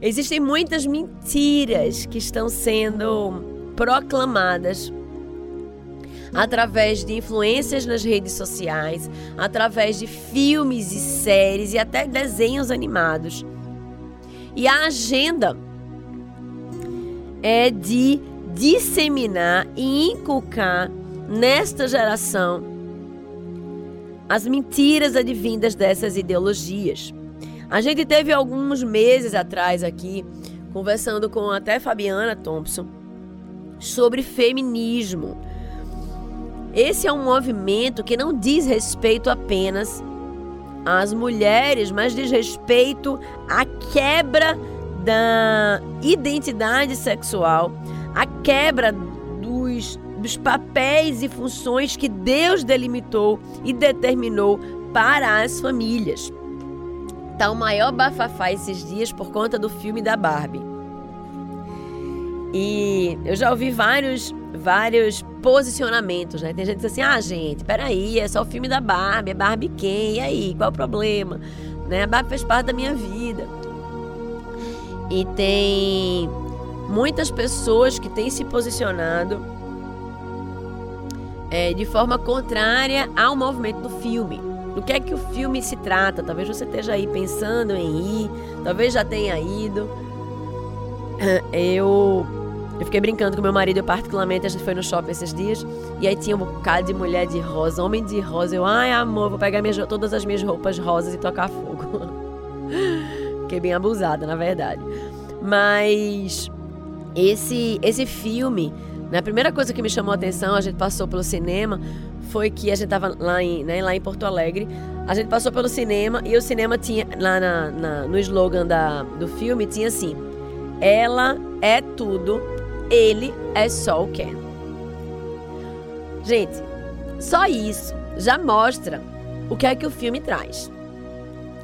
Existem muitas mentiras que estão sendo proclamadas através de influências nas redes sociais, através de filmes e séries e até desenhos animados. E a agenda é de disseminar e inculcar nesta geração as mentiras advindas dessas ideologias. A gente teve alguns meses atrás aqui, conversando com até Fabiana Thompson, sobre feminismo. Esse é um movimento que não diz respeito apenas às mulheres, mas diz respeito à quebra da identidade sexual, à quebra dos, dos papéis e funções que Deus delimitou e determinou para as famílias. Tá o maior bafafá esses dias por conta do filme da Barbie. E eu já ouvi vários, vários posicionamentos, né? Tem gente que diz assim: ah, gente, peraí, é só o filme da Barbie, é Barbie quem? E aí, qual o problema? Né? A Barbie fez parte da minha vida. E tem muitas pessoas que têm se posicionado é, de forma contrária ao movimento do filme do que é que o filme se trata. Talvez você esteja aí pensando em ir, talvez já tenha ido. Eu, eu fiquei brincando com meu marido, eu particularmente, a gente foi no shopping esses dias, e aí tinha um bocado de mulher de rosa, homem de rosa. Eu, ai amor, vou pegar minhas, todas as minhas roupas rosas e tocar fogo. fiquei bem abusada, na verdade. Mas esse, esse filme, né, a primeira coisa que me chamou a atenção, a gente passou pelo cinema, foi que a gente tava lá em, né, lá em Porto Alegre. A gente passou pelo cinema e o cinema tinha, lá na, na, no slogan da, do filme, tinha assim: Ela é tudo, ele é só o Ken. Gente, só isso já mostra o que é que o filme traz.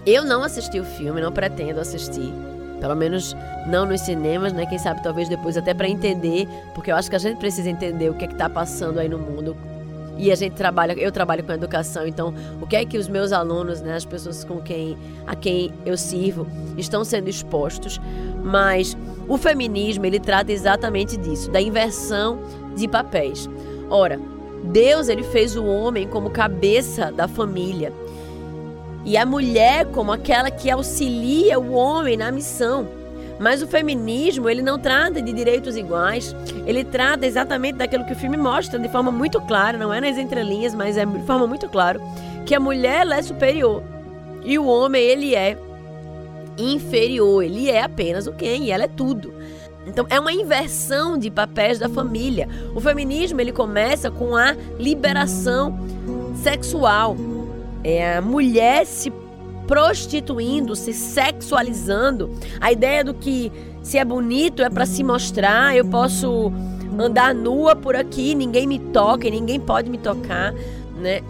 Eu não assisti o filme, não pretendo assistir. Pelo menos não nos cinemas, né? Quem sabe talvez depois até para entender, porque eu acho que a gente precisa entender o que é que tá passando aí no mundo e a gente trabalha, eu trabalho com educação, então o que é que os meus alunos, né, as pessoas com quem a quem eu sirvo, estão sendo expostos, mas o feminismo ele trata exatamente disso, da inversão de papéis. Ora, Deus ele fez o homem como cabeça da família e a mulher como aquela que auxilia o homem na missão. Mas o feminismo, ele não trata de direitos iguais, ele trata exatamente daquilo que o filme mostra de forma muito clara, não é nas entrelinhas, mas é de forma muito clara, que a mulher é superior e o homem ele é inferior, ele é apenas o quem e ela é tudo. Então é uma inversão de papéis da família. O feminismo ele começa com a liberação sexual. É a mulher se prostituindo, se sexualizando. A ideia do que se é bonito é para se mostrar, eu posso andar nua por aqui, ninguém me toca, ninguém pode me tocar, né?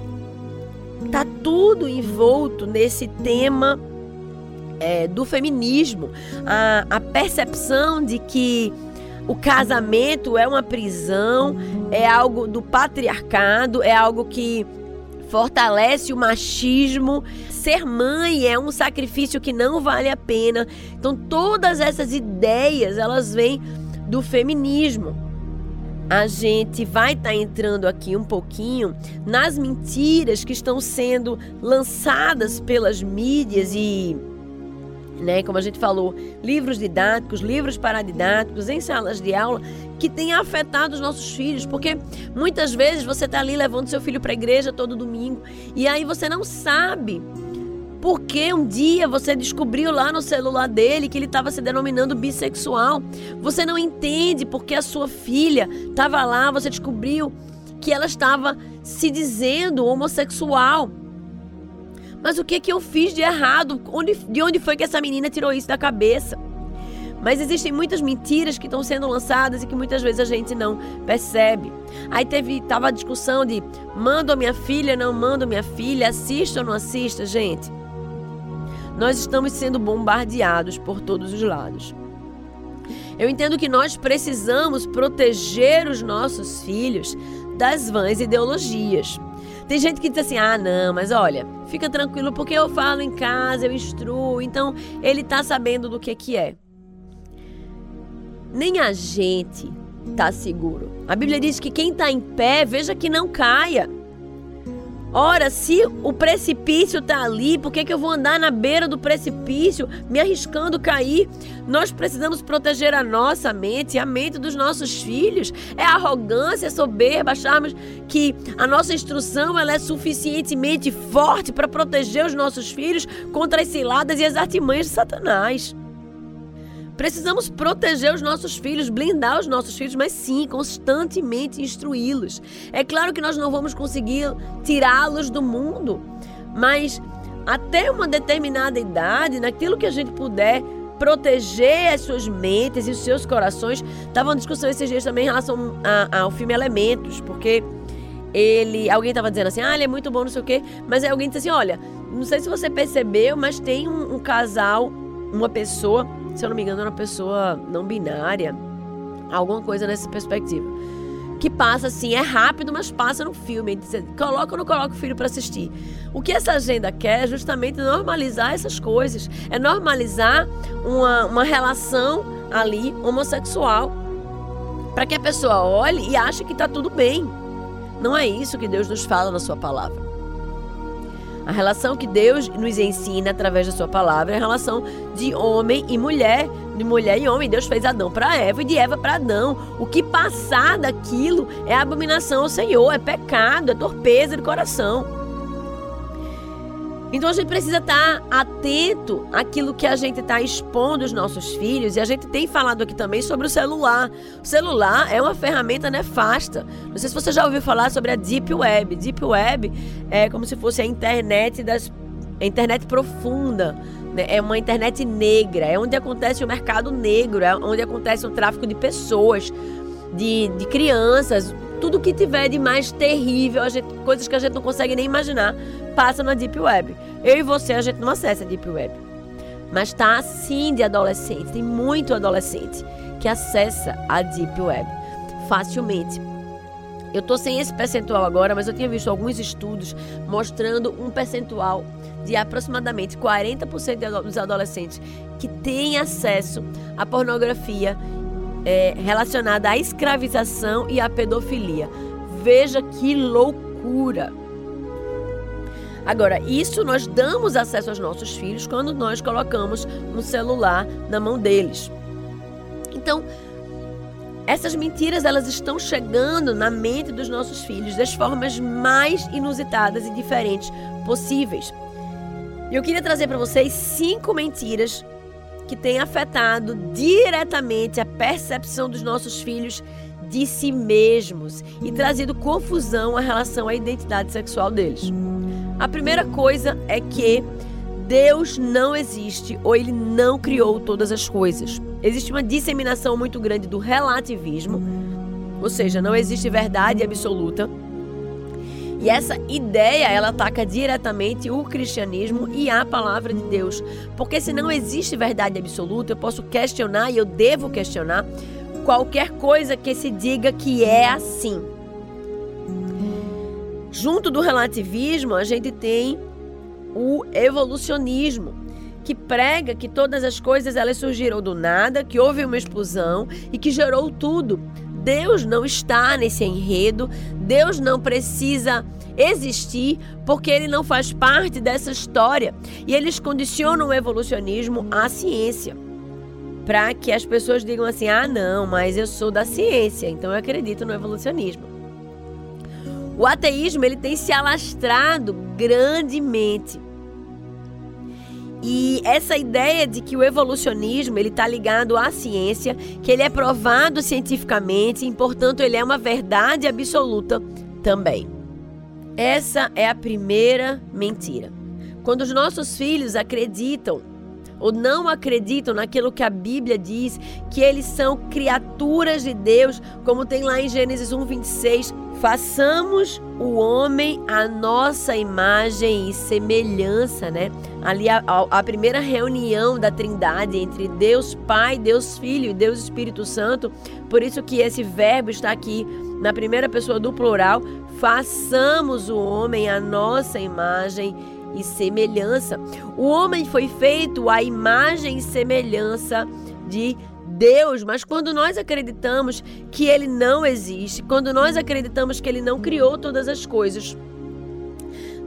Tá tudo envolto nesse tema é, do feminismo, a, a percepção de que o casamento é uma prisão, é algo do patriarcado, é algo que fortalece o machismo. Ser mãe é um sacrifício que não vale a pena. Então todas essas ideias, elas vêm do feminismo. A gente vai estar tá entrando aqui um pouquinho nas mentiras que estão sendo lançadas pelas mídias e né? Como a gente falou, livros didáticos, livros paradidáticos em salas de aula que têm afetado os nossos filhos, porque muitas vezes você está ali levando seu filho para a igreja todo domingo e aí você não sabe porque um dia você descobriu lá no celular dele que ele estava se denominando bissexual. Você não entende porque a sua filha estava lá, você descobriu que ela estava se dizendo homossexual. Mas o que que eu fiz de errado? Onde, de onde foi que essa menina tirou isso da cabeça? Mas existem muitas mentiras que estão sendo lançadas e que muitas vezes a gente não percebe. Aí teve tava a discussão de mando a minha filha, não mando minha filha, assista ou não assista, gente. Nós estamos sendo bombardeados por todos os lados. Eu entendo que nós precisamos proteger os nossos filhos das vãs ideologias. Tem gente que diz assim: ah, não, mas olha, fica tranquilo porque eu falo em casa, eu instruo, então ele tá sabendo do que, que é. Nem a gente tá seguro. A Bíblia diz que quem tá em pé, veja que não caia. Ora, se o precipício está ali, por que, que eu vou andar na beira do precipício, me arriscando cair? Nós precisamos proteger a nossa mente, a mente dos nossos filhos. É arrogância, é soberba, acharmos que a nossa instrução ela é suficientemente forte para proteger os nossos filhos contra as ciladas e as artimanhas de Satanás. Precisamos proteger os nossos filhos, blindar os nossos filhos, mas sim, constantemente instruí-los. É claro que nós não vamos conseguir tirá-los do mundo, mas até uma determinada idade, naquilo que a gente puder proteger as suas mentes e os seus corações. Tava uma discussão esses dias também em relação a, ao filme Elementos, porque ele, alguém estava dizendo assim, ah, ele é muito bom, não sei o quê, mas aí alguém disse assim, olha, não sei se você percebeu, mas tem um, um casal, uma pessoa se eu não me engano, era uma pessoa não binária, alguma coisa nessa perspectiva. Que passa assim, é rápido, mas passa no filme. Coloca ou não coloca o filho para assistir. O que essa agenda quer é justamente normalizar essas coisas. É normalizar uma, uma relação ali homossexual. Para que a pessoa olhe e ache que está tudo bem. Não é isso que Deus nos fala na Sua palavra. A relação que Deus nos ensina através da sua palavra é a relação de homem e mulher, de mulher e homem. Deus fez Adão para Eva e de Eva para Adão. O que passar daquilo é abominação ao Senhor, é pecado, é torpeza de coração. Então a gente precisa estar atento àquilo que a gente está expondo os nossos filhos. E a gente tem falado aqui também sobre o celular. O celular é uma ferramenta nefasta. Não sei se você já ouviu falar sobre a Deep Web. Deep Web é como se fosse a internet das. A internet profunda. Né? É uma internet negra. É onde acontece o mercado negro. É onde acontece o tráfico de pessoas, de, de crianças tudo que tiver de mais terrível, gente, coisas que a gente não consegue nem imaginar, passa na Deep Web. Eu e você, a gente não acessa a Deep Web. Mas tá assim de adolescente. Tem muito adolescente que acessa a Deep Web facilmente. Eu tô sem esse percentual agora, mas eu tinha visto alguns estudos mostrando um percentual de aproximadamente 40% dos adolescentes que têm acesso à pornografia é, relacionada à escravização e à pedofilia. Veja que loucura! Agora, isso nós damos acesso aos nossos filhos quando nós colocamos um celular na mão deles. Então, essas mentiras elas estão chegando na mente dos nossos filhos das formas mais inusitadas e diferentes possíveis. Eu queria trazer para vocês cinco mentiras que tem afetado diretamente percepção dos nossos filhos de si mesmos e trazido confusão em relação à identidade sexual deles. A primeira coisa é que Deus não existe ou ele não criou todas as coisas. Existe uma disseminação muito grande do relativismo, ou seja, não existe verdade absoluta. E essa ideia, ela ataca diretamente o cristianismo e a palavra de Deus. Porque se não existe verdade absoluta, eu posso questionar e eu devo questionar qualquer coisa que se diga que é assim. Junto do relativismo, a gente tem o evolucionismo, que prega que todas as coisas elas surgiram do nada, que houve uma explosão e que gerou tudo. Deus não está nesse enredo, Deus não precisa existir porque ele não faz parte dessa história. E eles condicionam o evolucionismo à ciência. Para que as pessoas digam assim: ah, não, mas eu sou da ciência, então eu acredito no evolucionismo. O ateísmo ele tem se alastrado grandemente. E essa ideia de que o evolucionismo ele está ligado à ciência, que ele é provado cientificamente, e, portanto ele é uma verdade absoluta também. Essa é a primeira mentira. Quando os nossos filhos acreditam ou não acreditam naquilo que a Bíblia diz, que eles são criaturas de Deus, como tem lá em Gênesis 1:26, façamos o homem a nossa imagem e semelhança, né? Ali a, a, primeira reunião da Trindade entre Deus Pai, Deus Filho e Deus Espírito Santo. Por isso que esse verbo está aqui na primeira pessoa do plural, façamos o homem a nossa imagem e semelhança. O homem foi feito à imagem e semelhança de Deus, mas quando nós acreditamos que Ele não existe, quando nós acreditamos que Ele não criou todas as coisas,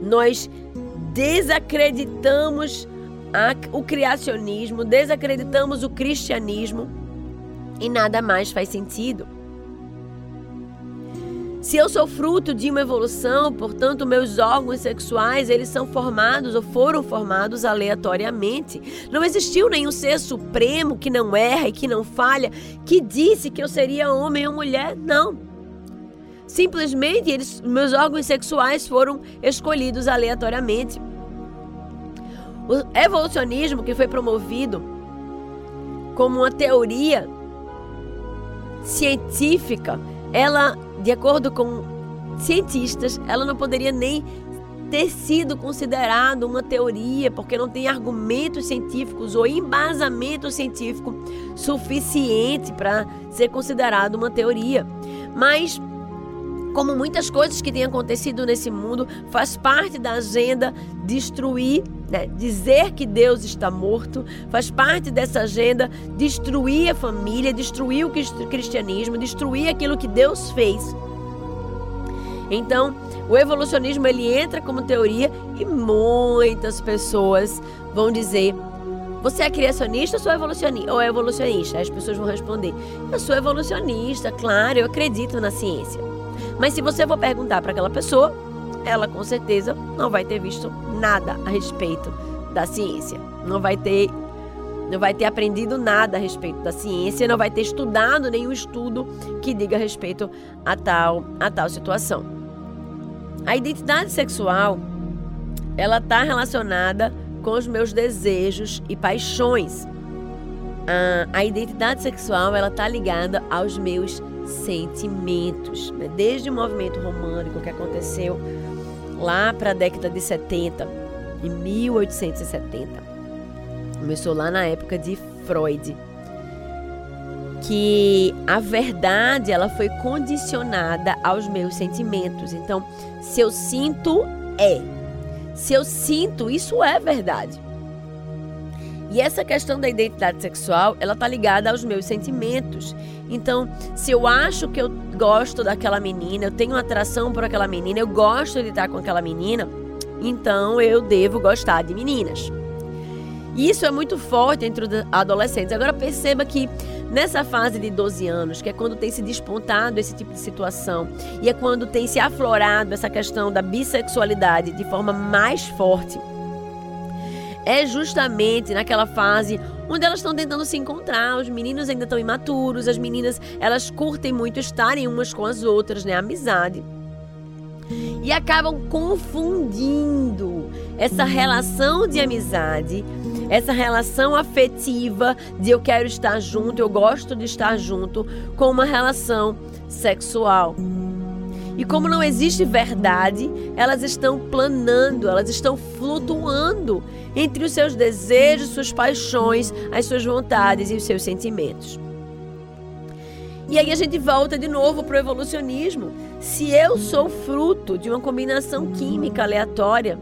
nós desacreditamos a, o criacionismo, desacreditamos o cristianismo e nada mais faz sentido. Se eu sou fruto de uma evolução, portanto, meus órgãos sexuais, eles são formados ou foram formados aleatoriamente. Não existiu nenhum ser supremo que não erra e que não falha, que disse que eu seria homem ou mulher. Não. Simplesmente eles, meus órgãos sexuais foram escolhidos aleatoriamente. O evolucionismo que foi promovido como uma teoria científica, ela de acordo com cientistas, ela não poderia nem ter sido considerado uma teoria, porque não tem argumentos científicos ou embasamento científico suficiente para ser considerado uma teoria. Mas como muitas coisas que têm acontecido nesse mundo, faz parte da agenda destruir, né? dizer que Deus está morto, faz parte dessa agenda destruir a família, destruir o cristianismo, destruir aquilo que Deus fez. Então, o evolucionismo ele entra como teoria e muitas pessoas vão dizer você é criacionista ou, sou evolucionista, ou é evolucionista? As pessoas vão responder: Eu sou evolucionista, claro, eu acredito na ciência. Mas se você for perguntar para aquela pessoa, ela com certeza não vai ter visto nada a respeito da ciência. Não vai ter não vai ter aprendido nada a respeito da ciência, não vai ter estudado nenhum estudo que diga a respeito a tal a tal situação. A identidade sexual ela está relacionada com os meus desejos e paixões. A, a identidade sexual ela está ligada aos meus sentimentos. Né? Desde o movimento romântico que aconteceu lá para a década de 70, em 1870, começou lá na época de Freud, que a verdade ela foi condicionada aos meus sentimentos. Então, se eu sinto, é. Se eu sinto, isso é verdade. E essa questão da identidade sexual, ela tá ligada aos meus sentimentos. Então, se eu acho que eu gosto daquela menina, eu tenho atração por aquela menina, eu gosto de estar com aquela menina, então eu devo gostar de meninas. Isso é muito forte entre os adolescentes. Agora perceba que nessa fase de 12 anos, que é quando tem se despontado esse tipo de situação, e é quando tem se aflorado essa questão da bissexualidade de forma mais forte, é justamente naquela fase onde elas estão tentando se encontrar. Os meninos ainda estão imaturos, as meninas elas curtem muito estarem umas com as outras, né? Amizade. E acabam confundindo essa relação de amizade, essa relação afetiva de eu quero estar junto, eu gosto de estar junto, com uma relação sexual. E como não existe verdade, elas estão planando, elas estão flutuando entre os seus desejos, suas paixões, as suas vontades e os seus sentimentos. E aí a gente volta de novo para o evolucionismo. Se eu sou fruto de uma combinação química aleatória,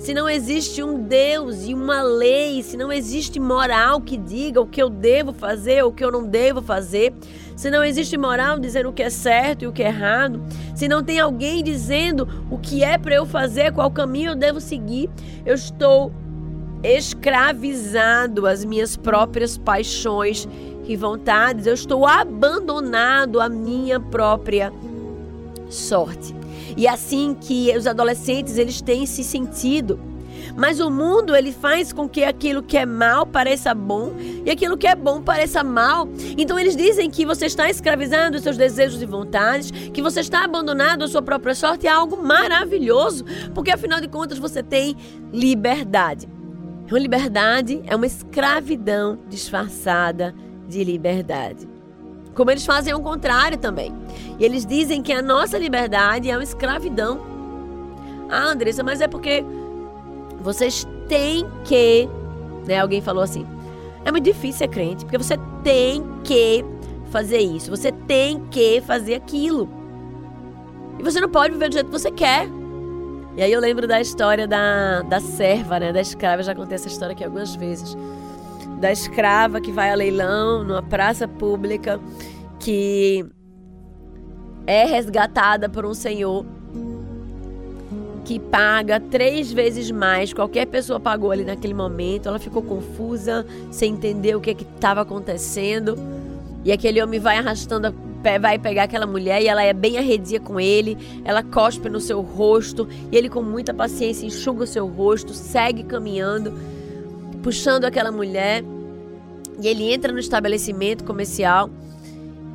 se não existe um Deus e uma lei, se não existe moral que diga o que eu devo fazer ou o que eu não devo fazer, se não existe moral dizendo o que é certo e o que é errado, se não tem alguém dizendo o que é para eu fazer, qual caminho eu devo seguir, eu estou escravizado às minhas próprias paixões e vontades, eu estou abandonado à minha própria sorte. E assim que os adolescentes eles têm se sentido mas o mundo ele faz com que aquilo que é mal pareça bom e aquilo que é bom pareça mal. Então eles dizem que você está escravizando os seus desejos e vontades, que você está abandonando a sua própria sorte é algo maravilhoso, porque afinal de contas você tem liberdade. Uma liberdade é uma escravidão disfarçada de liberdade. Como eles fazem o contrário também. E eles dizem que a nossa liberdade é uma escravidão. Ah, Andressa, mas é porque vocês têm que. Né, alguém falou assim. É muito difícil ser crente, porque você tem que fazer isso, você tem que fazer aquilo. E você não pode viver do jeito que você quer. E aí eu lembro da história da, da serva, né, da escrava, eu já contei essa história aqui algumas vezes. Da escrava que vai a leilão numa praça pública, que é resgatada por um senhor que paga três vezes mais qualquer pessoa pagou ali naquele momento. Ela ficou confusa, sem entender o que estava acontecendo. E aquele homem vai arrastando, vai pegar aquela mulher e ela é bem arredia com ele. Ela cospe no seu rosto e ele, com muita paciência, enxuga o seu rosto, segue caminhando, puxando aquela mulher. E ele entra no estabelecimento comercial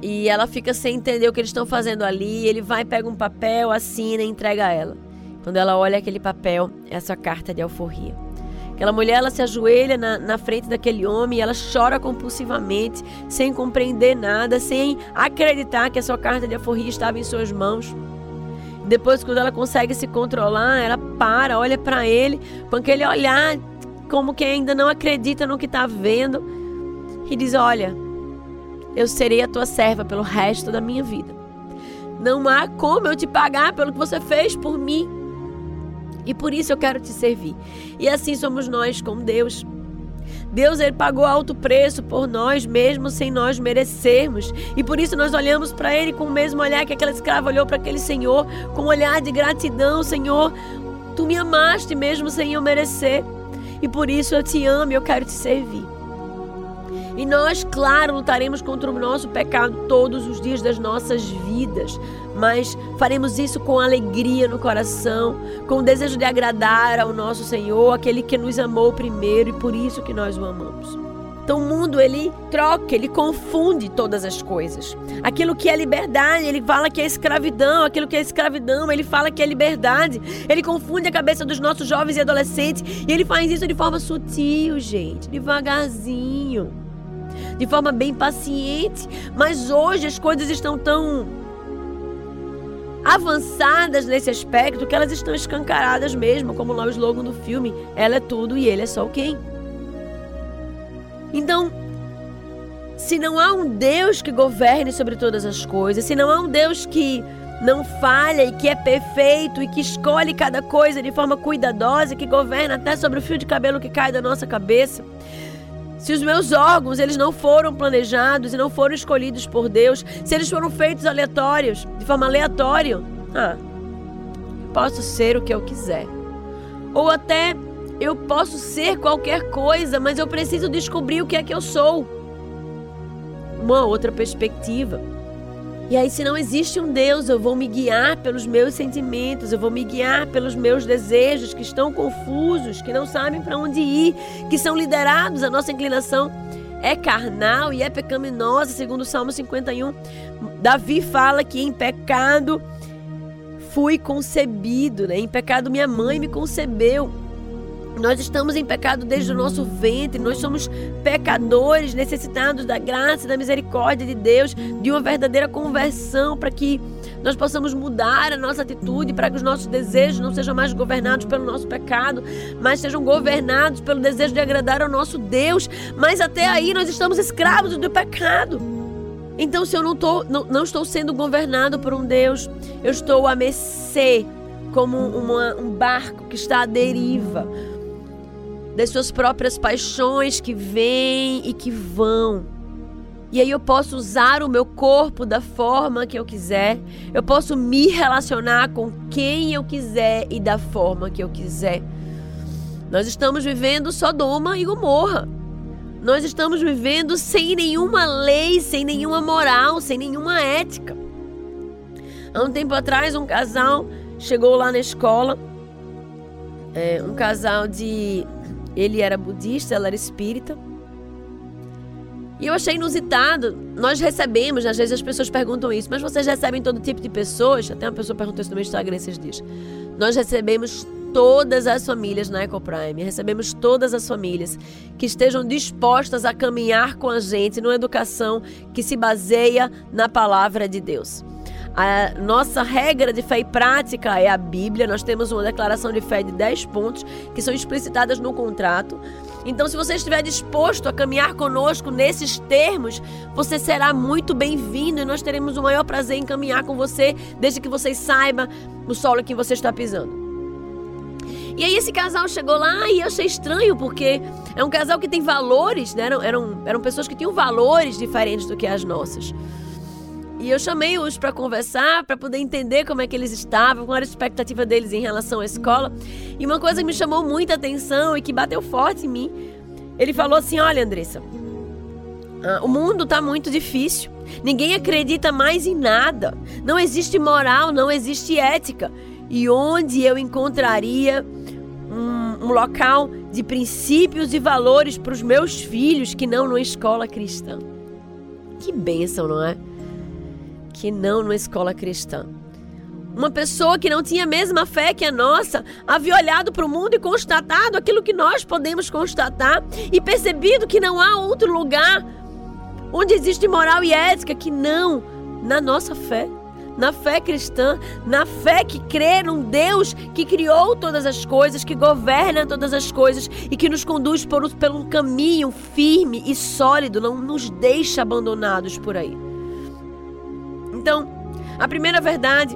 e ela fica sem entender o que eles estão fazendo ali. Ele vai, pega um papel, assina e entrega a ela. Quando ela olha aquele papel, é a sua carta de alforria. Aquela mulher, ela se ajoelha na, na frente daquele homem e ela chora compulsivamente, sem compreender nada, sem acreditar que a sua carta de alforria estava em suas mãos. Depois, quando ela consegue se controlar, ela para, olha para ele com aquele olhar como que ainda não acredita no que está vendo e diz: Olha, eu serei a tua serva pelo resto da minha vida. Não há como eu te pagar pelo que você fez por mim. E por isso eu quero te servir. E assim somos nós com Deus. Deus ele pagou alto preço por nós, mesmo sem nós merecermos. E por isso nós olhamos para ele com o mesmo olhar que aquela escrava olhou para aquele Senhor, com um olhar de gratidão, Senhor. Tu me amaste mesmo sem eu merecer. E por isso eu te amo e eu quero te servir. E nós, claro, lutaremos contra o nosso pecado todos os dias das nossas vidas, mas faremos isso com alegria no coração, com o desejo de agradar ao nosso Senhor, aquele que nos amou primeiro e por isso que nós o amamos. Então o mundo ele troca, ele confunde todas as coisas. Aquilo que é liberdade, ele fala que é escravidão. Aquilo que é escravidão, ele fala que é liberdade. Ele confunde a cabeça dos nossos jovens e adolescentes e ele faz isso de forma sutil, gente, devagarzinho de forma bem paciente. Mas hoje as coisas estão tão avançadas nesse aspecto que elas estão escancaradas mesmo, como lá o slogan do filme: ela é tudo e ele é só o quem. Então, se não há um Deus que governe sobre todas as coisas, se não há um Deus que não falha e que é perfeito e que escolhe cada coisa de forma cuidadosa, que governa até sobre o fio de cabelo que cai da nossa cabeça, se os meus órgãos eles não foram planejados e não foram escolhidos por Deus, se eles foram feitos aleatórios, de forma aleatória, ah, posso ser o que eu quiser. Ou até eu posso ser qualquer coisa, mas eu preciso descobrir o que é que eu sou. Uma outra perspectiva. E aí, se não existe um Deus, eu vou me guiar pelos meus sentimentos, eu vou me guiar pelos meus desejos que estão confusos, que não sabem para onde ir, que são liderados, a nossa inclinação é carnal e é pecaminosa, segundo o Salmo 51. Davi fala que em pecado fui concebido, né? Em pecado minha mãe me concebeu. Nós estamos em pecado desde o nosso ventre, nós somos pecadores necessitados da graça e da misericórdia de Deus, de uma verdadeira conversão para que nós possamos mudar a nossa atitude, para que os nossos desejos não sejam mais governados pelo nosso pecado, mas sejam governados pelo desejo de agradar ao nosso Deus. Mas até aí nós estamos escravos do pecado. Então, se eu não, tô, não, não estou sendo governado por um Deus, eu estou a mercê como uma, um barco que está à deriva das suas próprias paixões que vêm e que vão. E aí eu posso usar o meu corpo da forma que eu quiser, eu posso me relacionar com quem eu quiser e da forma que eu quiser. Nós estamos vivendo Sodoma e Gomorra. Nós estamos vivendo sem nenhuma lei, sem nenhuma moral, sem nenhuma ética. Há um tempo atrás, um casal chegou lá na escola, é, um casal de ele era budista, ela era espírita. E eu achei inusitado. Nós recebemos, às vezes as pessoas perguntam isso, mas vocês recebem todo tipo de pessoas? Até uma pessoa perguntou isso no meu Instagram esses dias. Nós recebemos todas as famílias na EcoPrime, recebemos todas as famílias que estejam dispostas a caminhar com a gente numa educação que se baseia na palavra de Deus. A nossa regra de fé e prática é a Bíblia. Nós temos uma declaração de fé de 10 pontos que são explicitadas no contrato. Então, se você estiver disposto a caminhar conosco nesses termos, você será muito bem-vindo e nós teremos o maior prazer em caminhar com você, desde que você saiba o solo que você está pisando. E aí esse casal chegou lá e eu achei estranho, porque é um casal que tem valores, né? Eram, eram, eram pessoas que tinham valores diferentes do que as nossas. E eu chamei-os para conversar, para poder entender como é que eles estavam, qual era a expectativa deles em relação à escola. E uma coisa que me chamou muita atenção e que bateu forte em mim, ele falou assim: Olha, Andressa, ah, o mundo está muito difícil. Ninguém acredita mais em nada. Não existe moral, não existe ética. E onde eu encontraria um, um local de princípios e valores para os meus filhos que não numa escola cristã? Que bênção, não é? Que não numa escola cristã. Uma pessoa que não tinha a mesma fé que a nossa havia olhado para o mundo e constatado aquilo que nós podemos constatar e percebido que não há outro lugar onde existe moral e ética que não na nossa fé, na fé cristã, na fé que crê num Deus que criou todas as coisas, que governa todas as coisas e que nos conduz por, por um caminho firme e sólido, não nos deixa abandonados por aí. Então, a primeira verdade,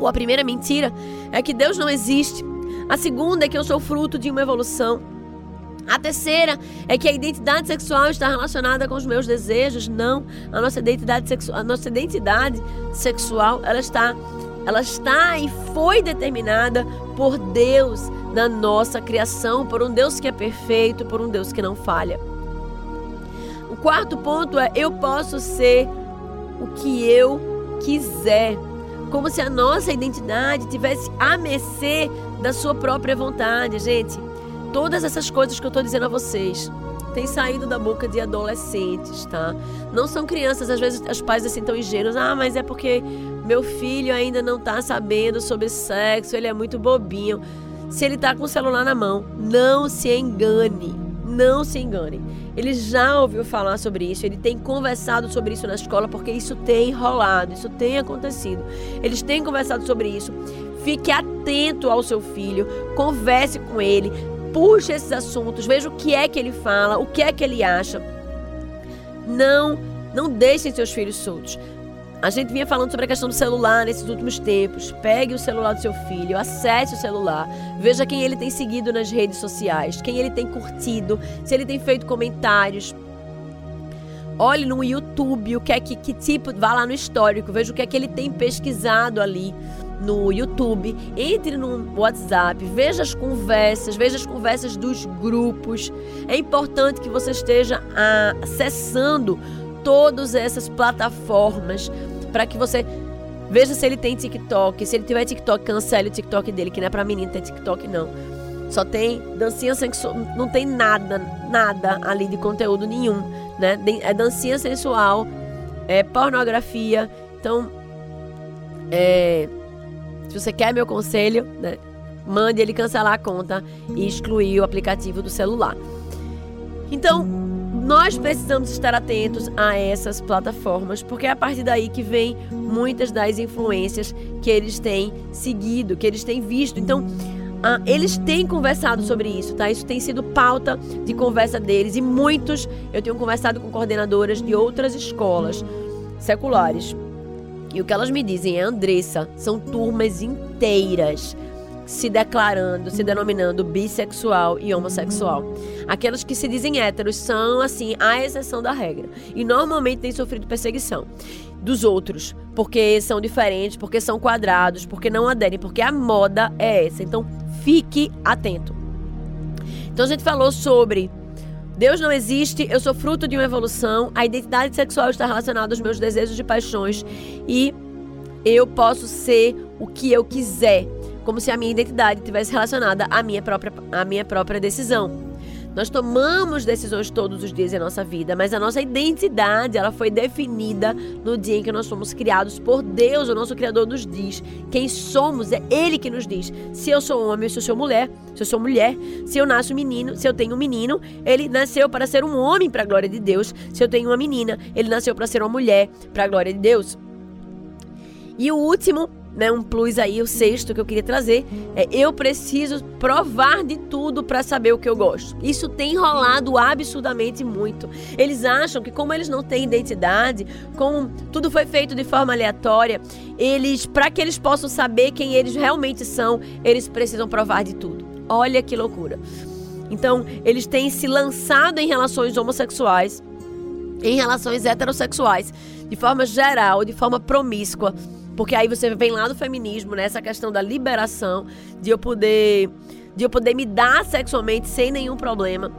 ou a primeira mentira, é que Deus não existe. A segunda é que eu sou fruto de uma evolução. A terceira é que a identidade sexual está relacionada com os meus desejos. Não, a nossa identidade sexual, a nossa identidade sexual, ela está ela está e foi determinada por Deus na nossa criação, por um Deus que é perfeito, por um Deus que não falha. O quarto ponto é eu posso ser o que eu quiser, como se a nossa identidade tivesse a mercê da sua própria vontade, gente. Todas essas coisas que eu estou dizendo a vocês têm saído da boca de adolescentes, tá? Não são crianças, às vezes os pais assim tão ingênuos, ah, mas é porque meu filho ainda não está sabendo sobre sexo, ele é muito bobinho. Se ele está com o celular na mão, não se engane, não se engane. Ele já ouviu falar sobre isso, ele tem conversado sobre isso na escola, porque isso tem rolado, isso tem acontecido. Eles têm conversado sobre isso. Fique atento ao seu filho, converse com ele, puxe esses assuntos, veja o que é que ele fala, o que é que ele acha. Não, não deixem seus filhos soltos. A gente vinha falando sobre a questão do celular nesses últimos tempos. Pegue o celular do seu filho, acesse o celular, veja quem ele tem seguido nas redes sociais, quem ele tem curtido, se ele tem feito comentários. Olhe no YouTube o que é que, que tipo, vá lá no histórico, veja o que é que ele tem pesquisado ali no YouTube, entre no WhatsApp, veja as conversas, veja as conversas dos grupos. É importante que você esteja ah, acessando todas essas plataformas para que você veja se ele tem TikTok. Se ele tiver TikTok, cancele o TikTok dele, que não é para menino ter TikTok não. Só tem dancinha sensual, não tem nada, nada ali de conteúdo nenhum, né? É dancinha sensual, é pornografia. Então, é, se você quer meu conselho, né, mande ele cancelar a conta e excluir o aplicativo do celular. Então, nós precisamos estar atentos a essas plataformas, porque é a partir daí que vem muitas das influências que eles têm seguido, que eles têm visto. Então, ah, eles têm conversado sobre isso, tá? Isso tem sido pauta de conversa deles e muitos eu tenho conversado com coordenadoras de outras escolas seculares e o que elas me dizem é, Andressa, são turmas inteiras se declarando, se denominando bissexual e homossexual. Aquelas que se dizem héteros são, assim, a exceção da regra. E normalmente têm sofrido perseguição dos outros, porque são diferentes, porque são quadrados, porque não aderem, porque a moda é essa. Então, fique atento. Então, a gente falou sobre Deus não existe, eu sou fruto de uma evolução, a identidade sexual está relacionada aos meus desejos e paixões e eu posso ser o que eu quiser, como se a minha identidade estivesse relacionada à minha própria, à minha própria decisão. Nós tomamos decisões todos os dias em nossa vida, mas a nossa identidade, ela foi definida no dia em que nós fomos criados por Deus, o nosso Criador nos diz quem somos, é Ele que nos diz. Se eu sou homem, se eu sou mulher, se eu sou mulher, se eu nasço menino, se eu tenho um menino, ele nasceu para ser um homem para a glória de Deus. Se eu tenho uma menina, ele nasceu para ser uma mulher para a glória de Deus. E o último né, um plus aí, o sexto que eu queria trazer, é eu preciso provar de tudo para saber o que eu gosto. Isso tem enrolado absurdamente muito. Eles acham que como eles não têm identidade, como tudo foi feito de forma aleatória, eles, para que eles possam saber quem eles realmente são, eles precisam provar de tudo. Olha que loucura. Então, eles têm se lançado em relações homossexuais, em relações heterossexuais, de forma geral, de forma promíscua porque aí você vem lá do feminismo, né? Questão da liberação, de eu poder, de eu poder me dar sexualmente sem nenhum problema.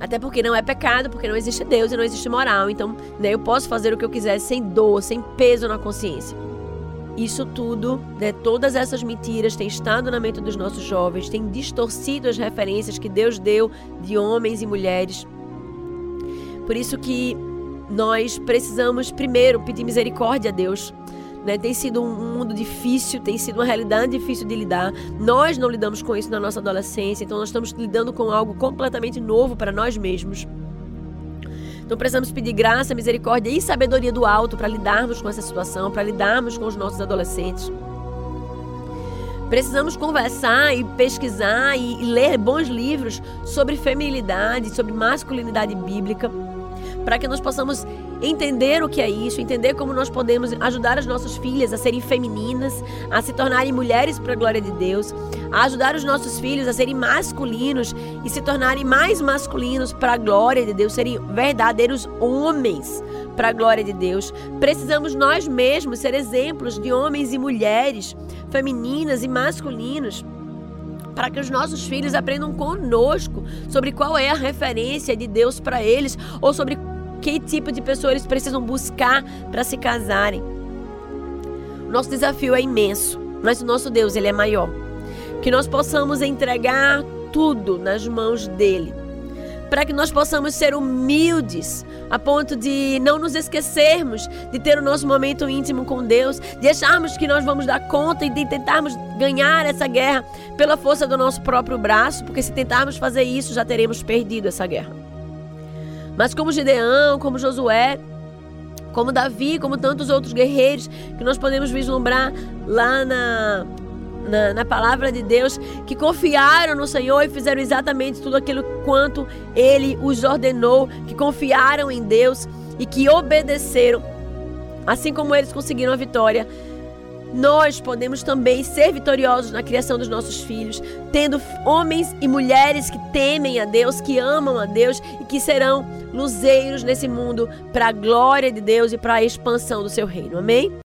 Até porque não é pecado, porque não existe Deus e não existe moral. Então, né, eu posso fazer o que eu quiser sem dor, sem peso na consciência. Isso tudo, né, todas essas mentiras têm estado na mente dos nossos jovens, têm distorcido as referências que Deus deu de homens e mulheres. Por isso que nós precisamos primeiro pedir misericórdia a Deus né? Tem sido um mundo difícil, tem sido uma realidade difícil de lidar. Nós não lidamos com isso na nossa adolescência, então nós estamos lidando com algo completamente novo para nós mesmos. Então precisamos pedir graça, misericórdia e sabedoria do alto para lidarmos com essa situação, para lidarmos com os nossos adolescentes. Precisamos conversar e pesquisar e, e ler bons livros sobre feminilidade, sobre masculinidade bíblica para que nós possamos entender o que é isso, entender como nós podemos ajudar as nossas filhas a serem femininas, a se tornarem mulheres para a glória de Deus, a ajudar os nossos filhos a serem masculinos e se tornarem mais masculinos para a glória de Deus, serem verdadeiros homens para a glória de Deus. Precisamos nós mesmos ser exemplos de homens e mulheres, femininas e masculinos para que os nossos filhos aprendam conosco sobre qual é a referência de Deus para eles ou sobre que tipo de pessoa eles precisam buscar para se casarem. Nosso desafio é imenso, mas o nosso Deus ele é maior. Que nós possamos entregar tudo nas mãos dele para que nós possamos ser humildes, a ponto de não nos esquecermos de ter o nosso momento íntimo com Deus, de acharmos que nós vamos dar conta e de tentarmos ganhar essa guerra pela força do nosso próprio braço, porque se tentarmos fazer isso, já teremos perdido essa guerra. Mas como Gideão, como Josué, como Davi, como tantos outros guerreiros que nós podemos vislumbrar lá na na, na, palavra de Deus, que confiaram no Senhor e fizeram exatamente tudo aquilo quanto Ele os ordenou, que confiaram em Deus e que obedeceram, assim como eles conseguiram a vitória. Nós podemos também ser vitoriosos na criação dos nossos filhos, tendo homens e mulheres que temem a Deus, que amam a Deus e que serão luzeiros nesse mundo para a glória de Deus e para a expansão do seu reino. Amém?